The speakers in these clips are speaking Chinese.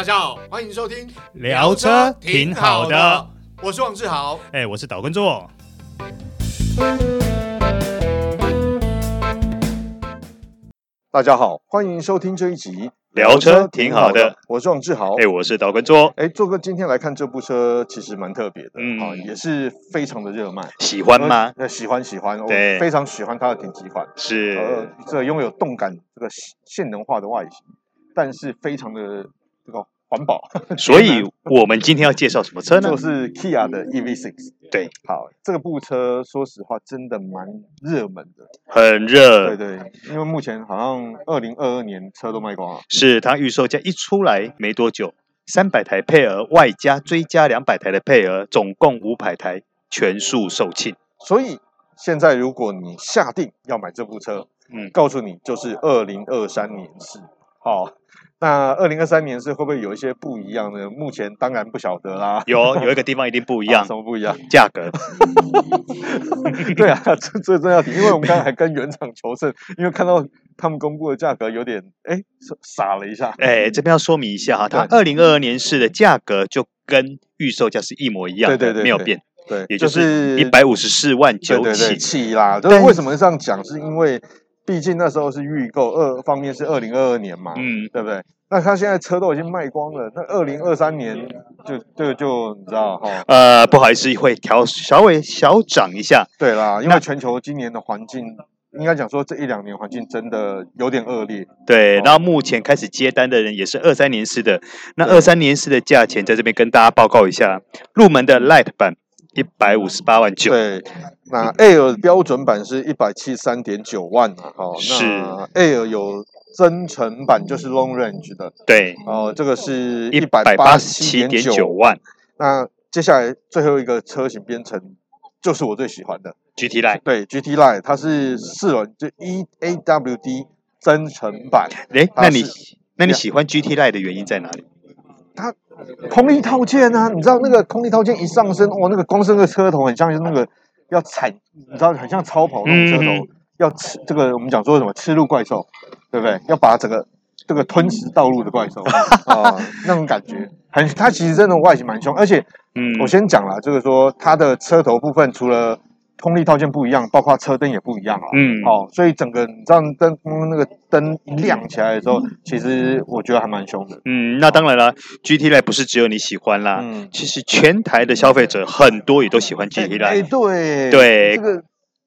大家好，欢迎收听聊车挺好的，我是王志豪，哎，我是岛根座。大家好，欢迎收听这一集聊车挺好的，我是王志豪，哎，我是岛根座，哎，做哥今天来看这部车，其实蛮特别的，嗯。啊，也是非常的热卖，喜欢吗？呃，喜欢喜欢，对，我非常喜欢它的顶级款，是，呃，这拥有动感这个性能化的外形，但是非常的这个。环保，所以我们今天要介绍什么车呢？就是 Kia 的 EV6。对，好，这个部车说实话真的蛮热门的，很热。对对，因为目前好像二零二二年车都卖光了。是，它预售价一出来没多久，三百台配额外加追加两百台的配额，总共五百台全数售罄。所以现在如果你下定要买这部车，嗯，告诉你就是二零二三年是。好。那二零二三年是会不会有一些不一样呢？目前当然不晓得啦。有有一个地方一定不一样，什么不一样？价格。对啊，这这真要提，因为我们刚才还跟原厂求证，因为看到他们公布的价格有点哎傻了一下。哎，这边要说明一下哈，它二零二二年式的价格就跟预售价是一模一样的，对对对，没有变。对，也就是一百五十四万九起起啦。就是为什么这样讲？是因为。毕竟那时候是预购，二方面是二零二二年嘛，嗯，对不对？那他现在车都已经卖光了，那二零二三年就这个就，就你知道哈？呃，不好意思，会调稍微小涨一下。对啦，因为全球今年的环境，应该讲说这一两年环境真的有点恶劣。对，然后目前开始接单的人也是二三年式的，那二三年式的价钱在这边跟大家报告一下，入门的 Light 版。一百五十八万九，对，那 Air 标准版是一百七十三点九万啊，哦，是。那 Air 有增程版，就是 Long Range 的，对，哦，这个是一百八十七点九万。那接下来最后一个车型编程，就是我最喜欢的。GT Line，对，GT Line，它是四轮，就 E A W D 增程版。诶，那你那你喜欢 GT Line 的原因在哪里？它空力套件啊，你知道那个空力套件一上升，哇，那个光是那个车头很像是那个要踩，你知道很像超跑那种车头，嗯、要吃这个我们讲说什么吃路怪兽，对不对？要把整个这个吞食道路的怪兽啊、呃，那种感觉很，它其实真的外形蛮凶，而且，嗯，我先讲了，就是说它的车头部分除了。空力套件不一样，包括车灯也不一样啊。嗯，好、哦，所以整个你知道灯那个灯一亮起来的时候，其实我觉得还蛮凶的。嗯，那当然了，GT Line 不是只有你喜欢啦。嗯，其实全台的消费者很多也都喜欢 GT Line。哎，对对，这个，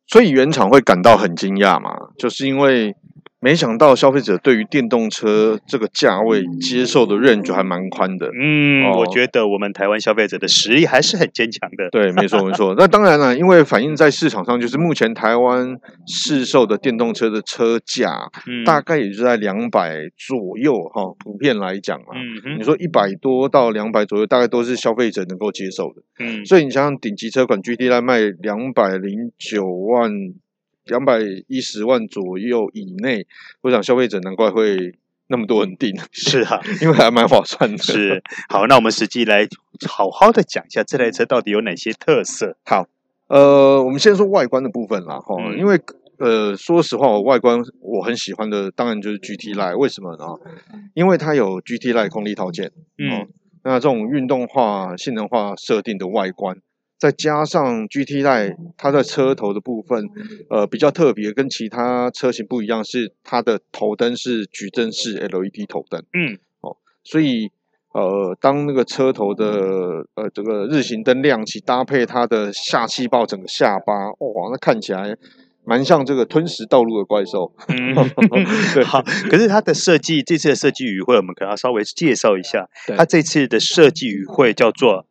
所以原厂会感到很惊讶嘛，就是因为。没想到消费者对于电动车这个价位接受的 range 还蛮宽的。嗯，哦、我觉得我们台湾消费者的实力还是很坚强的。对，没错没错。那当然了，因为反映在市场上，就是目前台湾市售的电动车的车价，嗯、大概也就在两百左右哈、哦。普遍来讲啊，嗯、你说一百多到两百左右，大概都是消费者能够接受的。嗯，所以你想想，顶级车款 GT 来卖两百零九万。两百一十万左右以内，我想消费者难怪会那么多人订。是啊，因为还蛮划算的。是，好，那我们实际来好好的讲一下这台车到底有哪些特色。好，呃，我们先说外观的部分啦，哈、嗯，因为呃，说实话，我外观我很喜欢的，当然就是 GT Line，为什么呢？因为它有 GT Line 空力套件，嗯，那这种运动化、性能化设定的外观。再加上 GT Line 它的车头的部分，呃，比较特别，跟其他车型不一样，是它的头灯是矩阵式 LED 头灯。嗯，哦，所以呃，当那个车头的呃这个日行灯亮起，搭配它的下气泡整个下巴，哇，那看起来蛮像这个吞食道路的怪兽。嗯，对。好，可是它的设计，这次的设计语汇，我们可能要稍微介绍一下。它这次的设计语汇叫做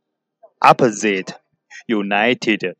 Opposite。United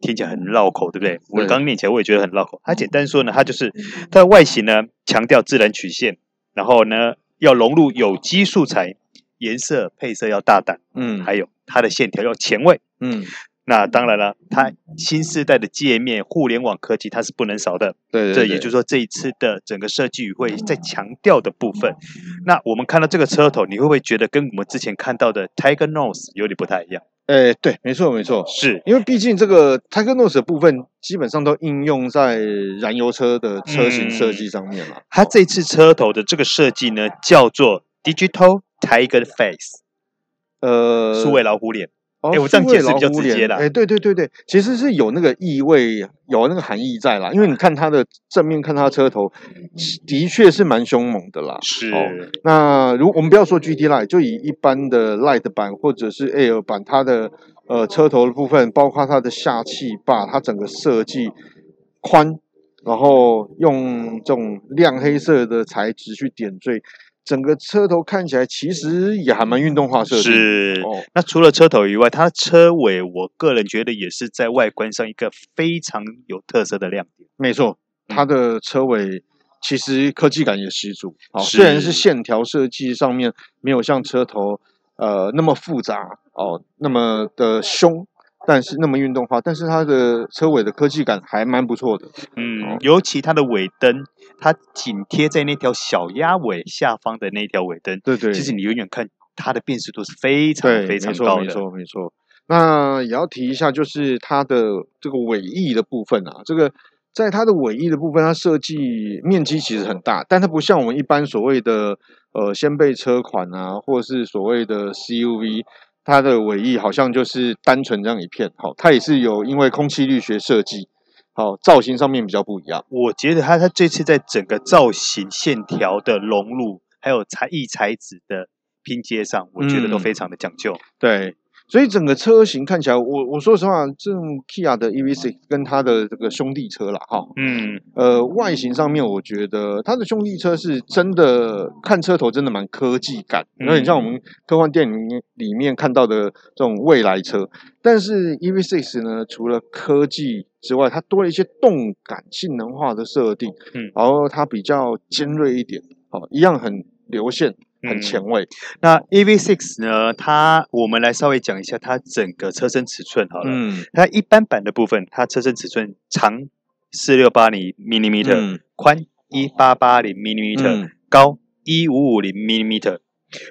听起来很绕口，对不对？我刚念起来我也觉得很绕口。它简单说呢，它就是它的外形呢强调自然曲线，然后呢要融入有机素材，颜色配色要大胆，嗯，还有它的线条要前卫，嗯。那当然了，它新时代的界面互联网科技它是不能少的，对，对，对，这也就是说这一次的整个设计语会在强调的部分。那我们看到这个车头，你会不会觉得跟我们之前看到的 Tiger Nose 有点不太一样？诶，对，没错，没错，是因为毕竟这个 Tiger Nose 的部分基本上都应用在燃油车的车型设计上面了。它这次车头的这个设计呢，叫做 Digital Tiger Face，呃，数位老虎脸。哎、哦欸，我这样解释比较直接啦。哎、欸，对对对对，其实是有那个意味，有那个含义在啦。因为你看它的正面，看它车头，的确是蛮凶猛的啦。是。哦、那如我们不要说 G T Light，就以一般的 Light 版或者是 Air 版，它的呃车头的部分，包括它的下气坝，它整个设计宽，然后用这种亮黑色的材质去点缀。整个车头看起来其实也还蛮运动化设计。是，哦，那除了车头以外，它车尾，我个人觉得也是在外观上一个非常有特色的亮点。没错，它的车尾其实科技感也十足。哦，虽然是线条设计上面没有像车头呃那么复杂哦，那么的凶。但是那么运动化，但是它的车尾的科技感还蛮不错的。嗯，尤其它的尾灯，它紧贴在那条小鸭尾下方的那条尾灯，对对，其实你远远看它的辨识度是非常非常高的。没错没错没错。那也要提一下，就是它的这个尾翼的部分啊，这个在它的尾翼的部分，它设计面积其实很大，但它不像我们一般所谓的呃掀背车款啊，或是所谓的 CUV。它的尾翼好像就是单纯这样一片，好，它也是有因为空气力学设计，好，造型上面比较不一样。我觉得它它这次在整个造型线条的融入，还有材异材质的拼接上，我觉得都非常的讲究。嗯、对。所以整个车型看起来，我我说实话，这种 Kia 的 EV6 跟它的这个兄弟车啦，哈，嗯，呃，外形上面，我觉得它的兄弟车是真的看车头真的蛮科技感，有点像我们科幻电影里面看到的这种未来车。但是 EV6 呢，除了科技之外，它多了一些动感、性能化的设定，嗯，然后它比较尖锐一点，好，一样很流线。很前卫。嗯、那 EV6 呢？它我们来稍微讲一下它整个车身尺寸好了。嗯。它一般版的部分，它车身尺寸长四六八零 millimeter，宽一八八零 millimeter，高一五五零 millimeter。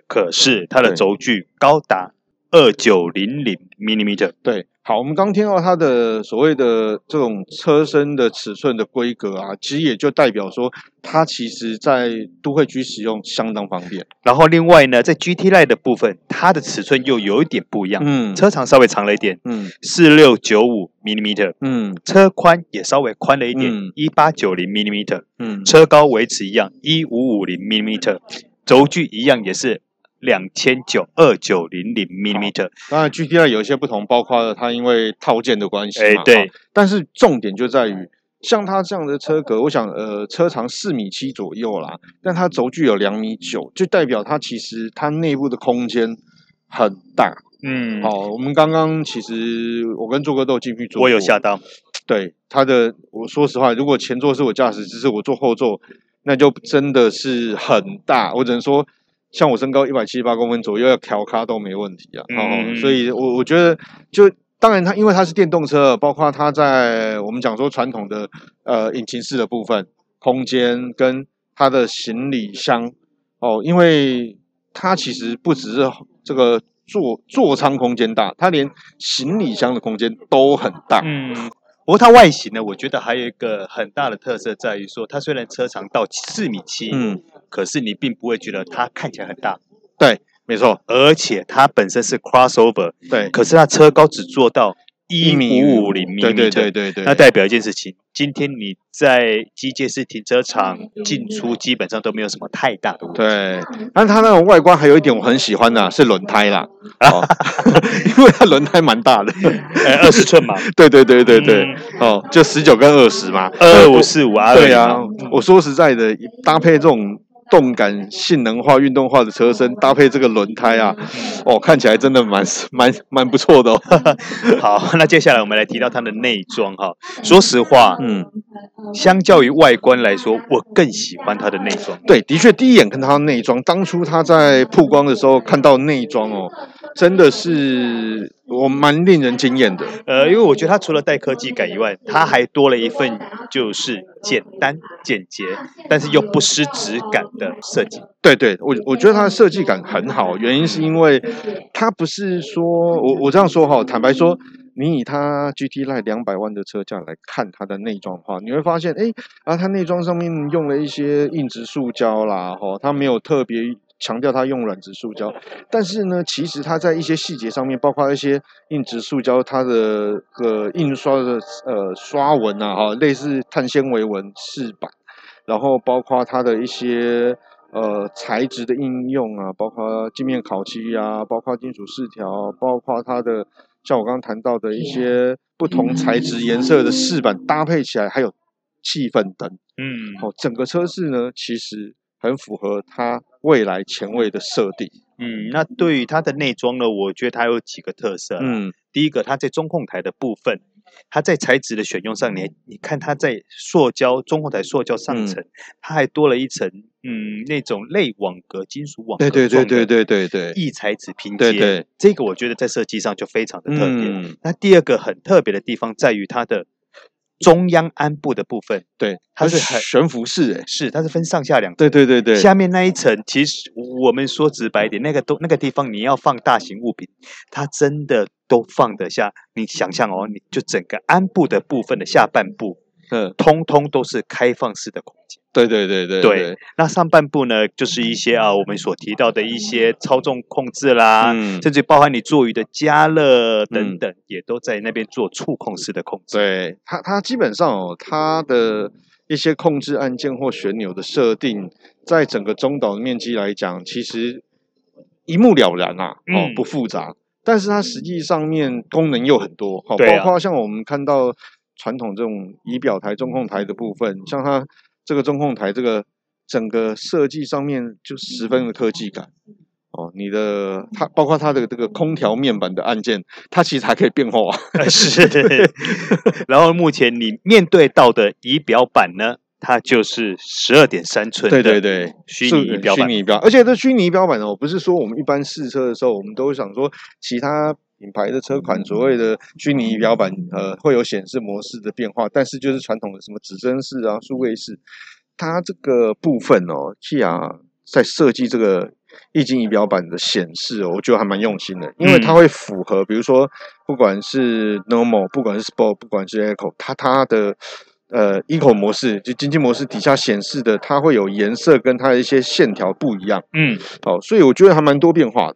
可是它的轴距高达二九零零 millimeter。对。好，我们刚听到它的所谓的这种车身的尺寸的规格啊，其实也就代表说，它其实在都会区使用相当方便。然后另外呢，在 GT Line 的部分，它的尺寸又有一点不一样，嗯，车长稍微长了一点，嗯，四六九五 millimeter，嗯，车宽也稍微宽了一点，一八九零 millimeter，嗯，车高维持一样，一五五零 millimeter，轴距一样也是。两千九二九零零 millimeter，当然 GTR 有一些不同，包括了它因为套件的关系嘛，欸、对。但是重点就在于，像它这样的车格，我想呃车长四米七左右啦，但它轴距有两米九，就代表它其实它内部的空间很大。嗯，好，我们刚刚其实我跟做哥都有进去坐，我有吓到。对它的，我说实话，如果前座是我驾驶，只是我坐后座，那就真的是很大。我只能说。像我身高一百七十八公分左右，要调咖都没问题啊。嗯、哦，所以我我觉得，就当然它因为它是电动车，包括它在我们讲说传统的呃引擎室的部分空间跟它的行李箱哦，因为它其实不只是这个座座舱空间大，它连行李箱的空间都很大。嗯。不过它外形呢，我觉得还有一个很大的特色在于说，它虽然车长到四米七，嗯，可是你并不会觉得它看起来很大。对，没错，而且它本身是 crossover，对，可是它车高只做到。一米五五零米，对对对对对，那代表一件事情，今天你在机械式停车场进出基本上都没有什么太大的问题。对，但它那种外观还有一点我很喜欢的，是轮胎啦，因为它轮胎蛮大的，二十寸嘛。对对对对对，哦，就十九跟二十嘛，二五四五啊。对啊，我说实在的，搭配这种。动感、性能化、运动化的车身搭配这个轮胎啊，哦，看起来真的蛮蛮蛮不错的哦。好，那接下来我们来提到它的内装哈。说实话，嗯，相较于外观来说，我更喜欢它的内装。对，的确，第一眼看它的内装，当初它在曝光的时候看到内装哦，真的是我蛮令人惊艳的。呃，因为我觉得它除了带科技感以外，它还多了一份就是简单简洁，但是又不失质感的设计，对对，我我觉得它的设计感很好，原因是因为它不是说我我这样说哈，坦白说，你以它 GT Line 两百万的车价来看它的内装的话，你会发现，哎啊，它内装上面用了一些硬质塑胶啦，哈，它没有特别强调它用软质塑胶，但是呢，其实它在一些细节上面，包括一些硬质塑胶，它的个印刷的呃刷纹啊，哈，类似碳纤维纹饰板，然后包括它的一些呃材质的应用啊，包括镜面烤漆啊，包括金属饰条，包括它的像我刚刚谈到的一些不同材质颜色的饰板搭配起来，还有气氛灯，嗯，哦，整个车室呢，其实。很符合它未来前卫的设定。嗯，那对于它的内装呢，我觉得它有几个特色。嗯，第一个，它在中控台的部分，它在材质的选用上，你你看它在塑胶中控台塑胶上层，嗯、它还多了一层，嗯，那种类网格金属网格，对对对对对对异材质拼接。对对，这个我觉得在设计上就非常的特别。嗯、那第二个很特别的地方在于它的。中央鞍部的部分，对，它是很悬浮式，哎，是，它是分上下两层，对对对对，下面那一层，其实我们说直白一点，那个都那个地方你要放大型物品，它真的都放得下。你想象哦，你就整个鞍部的部分的下半部。嗯，通通都是开放式的空间。对对对对对。那上半部呢，就是一些啊，我们所提到的一些操纵控制啦，嗯、甚至包含你座椅的加热等等，嗯、也都在那边做触控式的控制。对它，它基本上哦，它的一些控制按键或旋钮的设定，在整个中岛的面积来讲，其实一目了然啊，哦，不复杂。嗯、但是它实际上面功能又很多，好，包括像我们看到。传统这种仪表台、中控台的部分，像它这个中控台，这个整个设计上面就十分的科技感哦。你的它包括它的这个空调面板的按键，它其实还可以变化。是，然后目前你面对到的仪表板呢，它就是十二点三寸。对对对，虚拟仪表板。虚拟仪表，而且这虚拟仪表板哦，不是说我们一般试车的时候，我们都会想说其他。品牌的车款所谓的虚拟仪表板，呃，会有显示模式的变化，但是就是传统的什么指针式啊、数位式，它这个部分哦，Kia 在设计这个液晶仪表板的显示哦，我觉得还蛮用心的，因为它会符合，比如说不管是 Normal，不管是 Sport，不管是 Eco，它它的呃 Eco 模式就经济模式底下显示的，它会有颜色跟它的一些线条不一样，嗯，好，所以我觉得还蛮多变化的。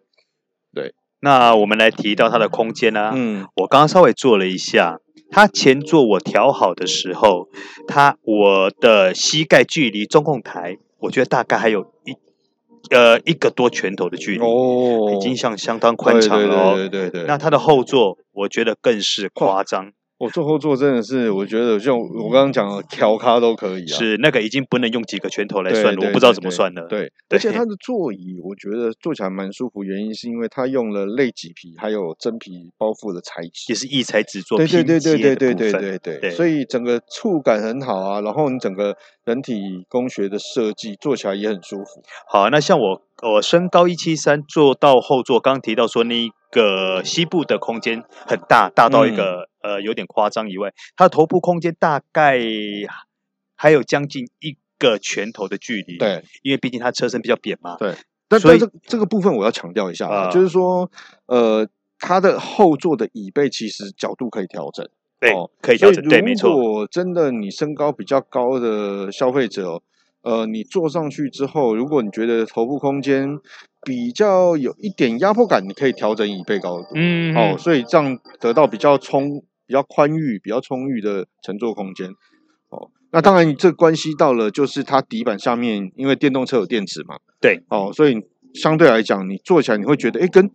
那我们来提到它的空间呢、啊？嗯，我刚刚稍微做了一下，它前座我调好的时候，它我的膝盖距离中控台，我觉得大概还有一呃一个多拳头的距离哦，已经像相当宽敞了哦。对对对，对，对，对，那它的后座，我觉得更是夸张。我坐后座真的是，我觉得像我刚刚讲的调咖都可以啊。是那个已经不能用几个拳头来算了，我不知道怎么算了。对，而且它的座椅我觉得坐起来蛮舒服，原因是因为它用了类麂皮还有真皮包覆的材质，也是异材质做拼接的部分。对对对对对对对对，所以整个触感很好啊。然后你整个人体工学的设计坐起来也很舒服。好，那像我我身高一七三，坐到后座，刚刚提到说那个膝部的空间很大，大到一个。嗯呃，有点夸张以外，它的头部空间大概还有将近一个拳头的距离。对，因为毕竟它车身比较扁嘛。对，但所以这这个部分我要强调一下，呃、就是说，呃，它的后座的椅背其实角度可以调整。对，哦、可以调整。对，没错。如果真的你身高比较高的消费者，呃，你坐上去之后，如果你觉得头部空间比较有一点压迫感，你可以调整椅背高度。嗯，哦，所以这样得到比较充。比较宽裕、比较充裕的乘坐空间，哦，那当然，这关系到了就是它底板下面，因为电动车有电池嘛，对，哦，所以相对来讲，你坐起来你会觉得，哎，跟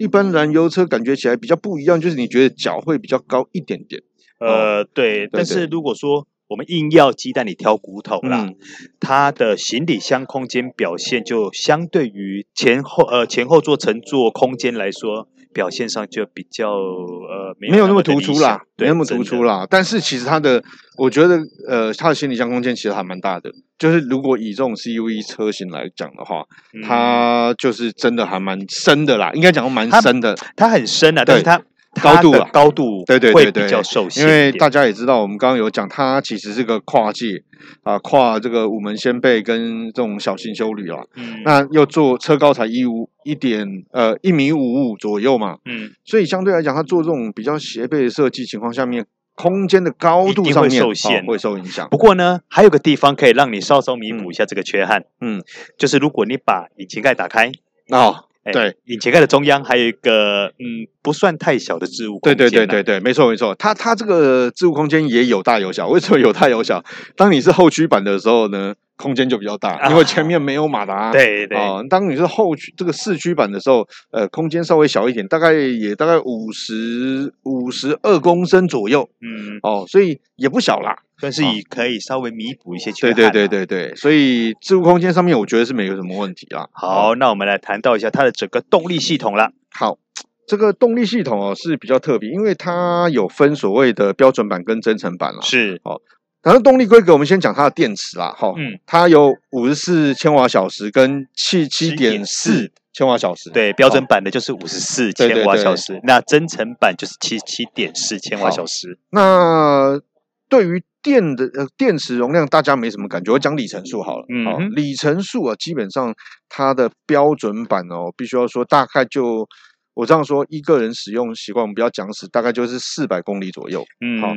一般燃油车感觉起来比较不一样，就是你觉得脚会比较高一点点。呃，对，但是如果说我们硬要鸡蛋里挑骨头啦，嗯、它的行李箱空间表现就相对于前后呃前后座乘坐空间来说。表现上就比较呃没有，那么突出啦，对没那么突出啦。但是其实它的，我觉得呃，它的行李箱空间其实还蛮大的。就是如果以这种 CUV 车型来讲的话，嗯、它就是真的还蛮深的啦，应该讲蛮深的。它，它很深啊，但是它。高度啊，高度对对对对，比较受限。因为大家也知道，我们刚刚有讲，它其实是个跨界啊，跨这个五门掀背跟这种小型休旅啊。嗯。那又做车高才一五一点呃一米五五左右嘛。嗯。所以相对来讲，它做这种比较斜背的设计情况下面，空间的高度上面会受限，哦，会受影响。不过呢，还有个地方可以让你稍稍弥补一下这个缺憾，嗯，就是如果你把引擎盖打开，哦。对，引擎盖的中央还有一个嗯，不算太小的置物空间。对对对对对，没错没错，它它这个置物空间也有大有小。为什么有大有小？当你是后驱版的时候呢，空间就比较大，啊、因为前面没有马达。对 对。哦，当你是后驱这个四驱版的时候，呃，空间稍微小一点，大概也大概五十五十二公升左右。嗯。哦，所以也不小啦。但是也可以稍微弥补一些缺憾。对对对对对，所以置物空间上面，我觉得是没有什么问题啦。好，那我们来谈到一下它的整个动力系统了。好，这个动力系统哦是比较特别，因为它有分所谓的标准版跟增程版了。是哦，然后动力规格，我们先讲它的电池啦。哈，嗯，它有五十四千瓦小时跟七七点四千瓦小时。对，标准版的就是五十四千瓦小时，那增程版就是七七点四千瓦小时。那对于电的呃电池容量，大家没什么感觉。我讲里程数好了，嗯、哦，里程数啊，基本上它的标准版哦，必须要说大概就我这样说，一个人使用习惯，我们不要讲死，大概就是四百公里左右，嗯，好。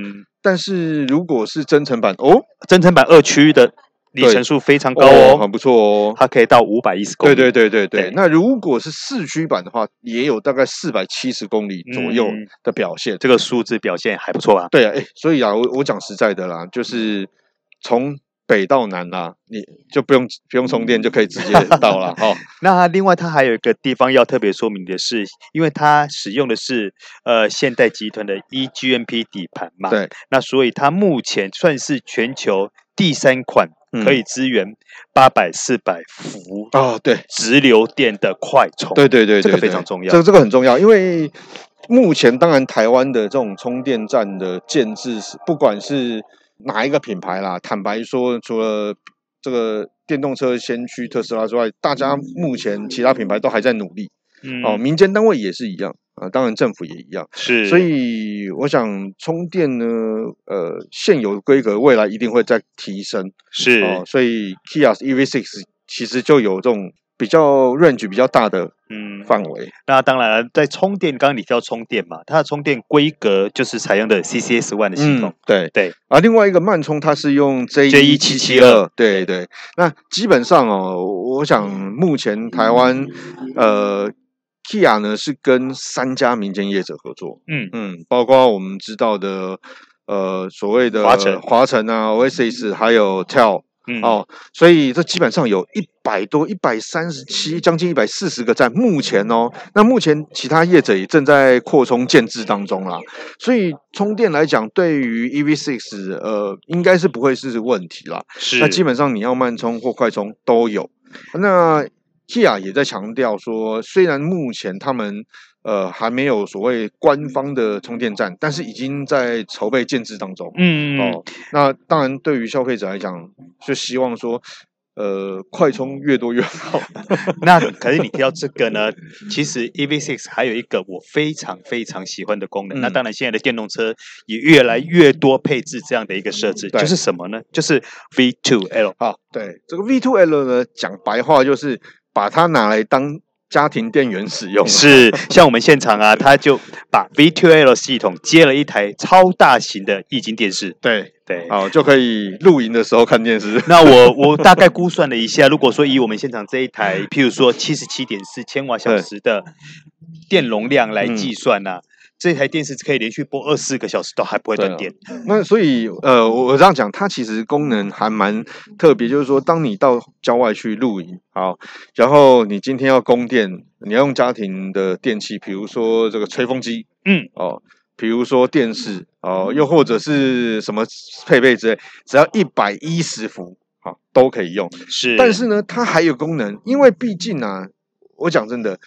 但是如果是增程版哦，增程版二驱的。里程数非常高哦，哦，很不错哦，它可以到五百一十公里。对对对对对。那如果是四驱版的话，也有大概四百七十公里左右的表现，嗯、这个数字表现还不错啊。对啊，哎，所以啊，我我讲实在的啦，就是从北到南啦，你就不用不用充电就可以直接到了哈。那另外它还有一个地方要特别说明的是，因为它使用的是呃现代集团的 eGMP 底盘嘛，对，那所以它目前算是全球第三款。可以支援八百四百伏啊，对，直流电的快充，对对对，这个非常重要。这个这个很重要，因为目前当然台湾的这种充电站的建置，不管是哪一个品牌啦，坦白说，除了这个电动车先驱特斯拉之外，大家目前其他品牌都还在努力。嗯，哦，民间单位也是一样。啊，当然政府也一样，是，所以我想充电呢，呃，现有规格未来一定会再提升，是，哦，所以 Kia EV6 其实就有这种比较 range 比较大的嗯。范围。嗯、那当然了，在充电，刚刚你提到充电嘛，它的充电规格就是采用的 CCS One 的系统，嗯、对。对。啊，另外一个慢充它是用 J 一七七二，对。对。那基本上哦，我想目前台湾呃。Kia 呢是跟三家民间业者合作，嗯。嗯，包括我们知道的，呃，所谓的华晨、华晨啊，Oasis 还有 TEL，嗯哦，所以这基本上有一百多、一百三十七，将近一百四十个站。目前哦，那目前其他业者也正在扩充建制当中啦。所以充电来讲，对于 EV six，呃，应该是不会是问题啦。是，那基本上你要慢充或快充都有。那 Kia 也在强调说，虽然目前他们呃还没有所谓官方的充电站，但是已经在筹备建制当中。嗯哦，那当然对于消费者来讲，就希望说，呃，快充越多越好。那可是你提到这个呢，其实 EV6 还有一个我非常非常喜欢的功能。嗯、那当然，现在的电动车也越来越多配置这样的一个设置，就是什么呢？就是 V2L。好，对这个 V2L 呢，讲白话就是。把它拿来当家庭电源使用，是像我们现场啊，他就把 V2L 系统接了一台超大型的液晶电视，对。对，好就可以露营的时候看电视。那我我大概估算了一下，如果说以我们现场这一台，譬如说七十七点四千瓦小时的电容量来计算呢、啊。嗯这台电视可以连续播二十四个小时都还不会断电。那所以，呃，我这样讲，它其实功能还蛮特别，就是说，当你到郊外去露营，好，然后你今天要供电，你要用家庭的电器，比如说这个吹风机，嗯，哦，比如说电视，哦，又或者是什么配备之类，只要一百一十伏，好，都可以用。是，但是呢，它还有功能，因为毕竟啊，我讲真的，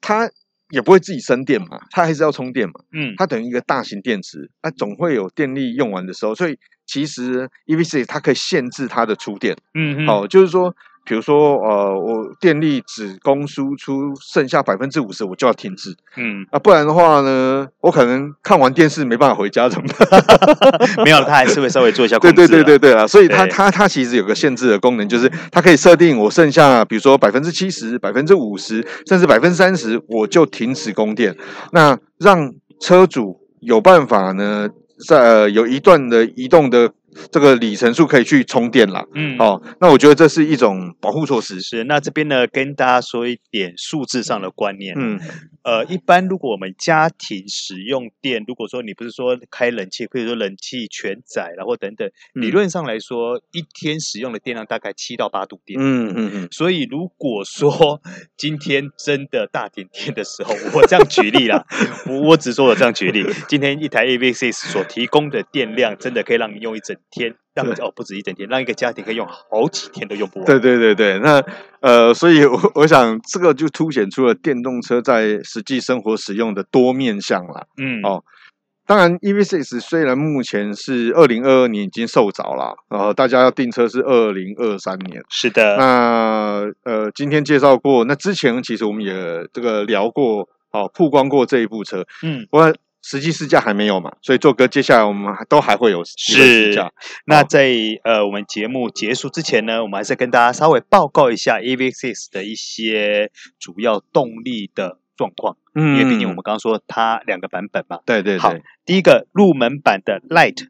它。也不会自己生电嘛，它还是要充电嘛。嗯，它等于一个大型电池，它总会有电力用完的时候，所以其实 EVC 它可以限制它的出电。嗯，好，就是说。比如说，呃，我电力只供输出，剩下百分之五十，我就要停止。嗯，啊，不然的话呢，我可能看完电视没办法回家，怎么办？没有，它还是会稍微做一下 控制。对对对对对啊，所以它它它其实有个限制的功能，就是它可以设定我剩下，比如说百分之七十、百分之五十，甚至百分之三十，我就停止供电。那让车主有办法呢，在、呃、有一段的移动的。这个里程数可以去充电了，嗯，哦，那我觉得这是一种保护措施。是，那这边呢，跟大家说一点数字上的观念。嗯，呃，一般如果我们家庭使用电，如果说你不是说开冷气，或者说冷气全载，然后等等，嗯、理论上来说，一天使用的电量大概七到八度电。嗯嗯嗯。所以如果说今天真的大停电的时候，我这样举例啦，我 我只说我这样举例，今天一台 A V C 所提供的电量，真的可以让你用一整。天让哦不止一整天，让一个家庭可以用好几天都用不完。对对对对，那呃，所以我我想这个就凸显出了电动车在实际生活使用的多面向啦。嗯哦，当然，EV6 虽然目前是二零二二年已经售着了，然后大家要订车是二零二三年。是的。那呃，今天介绍过，那之前其实我们也这个聊过，哦，曝光过这一部车。嗯，我。实际试驾还没有嘛，所以做哥接下来我们都还会有试驾。那在呃我们节目结束之前呢，我们还是跟大家稍微报告一下 EV6 的一些主要动力的状况。嗯，因为毕竟我们刚刚说它两个版本嘛。对对对。好，第一个入门版的 Light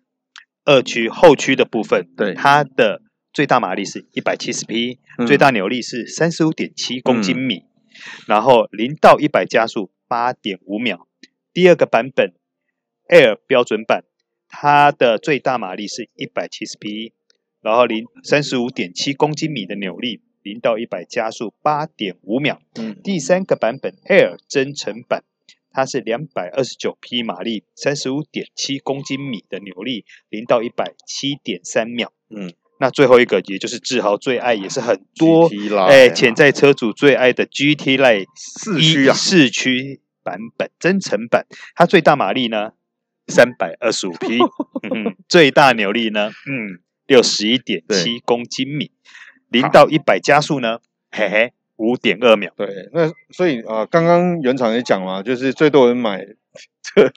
二驱后驱的部分，对它的最大马力是一百七十匹，最大扭力是三十五点七公斤米，嗯、然后零到一百加速八点五秒。第二个版本，Air 标准版，它的最大马力是一百七十匹，然后零三十五点七公斤米的扭力，零到一百加速八点五秒。嗯，第三个版本，Air 增程版，它是两百二十九匹马力，三十五点七公斤米的扭力，零到一百七点三秒。嗯，那最后一个，也就是志豪最爱，也是很多哎潜在车主最爱的 GT Line 四驱啊，四驱。版本增程版，它最大马力呢，三百二十五匹，嗯，最大扭力呢，嗯，六十一点七公斤米，零到一百加速呢，嘿嘿，五点二秒。对，那所以啊，刚刚原厂也讲了，就是最多人买 这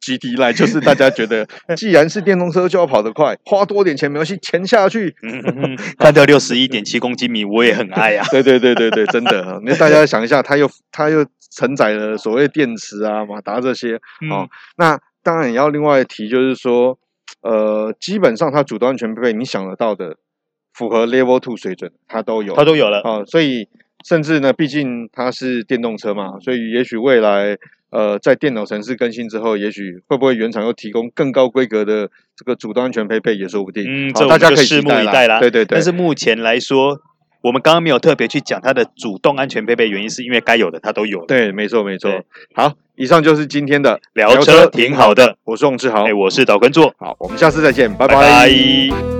GT Line，就是大家觉得，既然是电动车，就要跑得快，花多点钱没关系，钱下去，嗯，干掉六十一点七公斤米，我也很爱呀、啊。对对对对对，真的，那大家想一下，他又他又。承载了所谓电池啊、马达这些、嗯、哦，那当然也要另外提，就是说，呃，基本上它主动安全配备，你想得到的，符合 Level Two 水准，它都有，它都有了啊、哦。所以甚至呢，毕竟它是电动车嘛，所以也许未来呃，在电脑城市更新之后，也许会不会原厂又提供更高规格的这个主动安全配备也说不定。嗯，这、大家可以拭目以待啦。对对对。但是目前来说。我们刚刚没有特别去讲它的主动安全配备，原因是因为该有的它都有了。对，没错没错。好，以上就是今天的聊车，挺好的。我是宋志豪，哎，我是导根座。好，我们下次再见，拜拜。拜拜。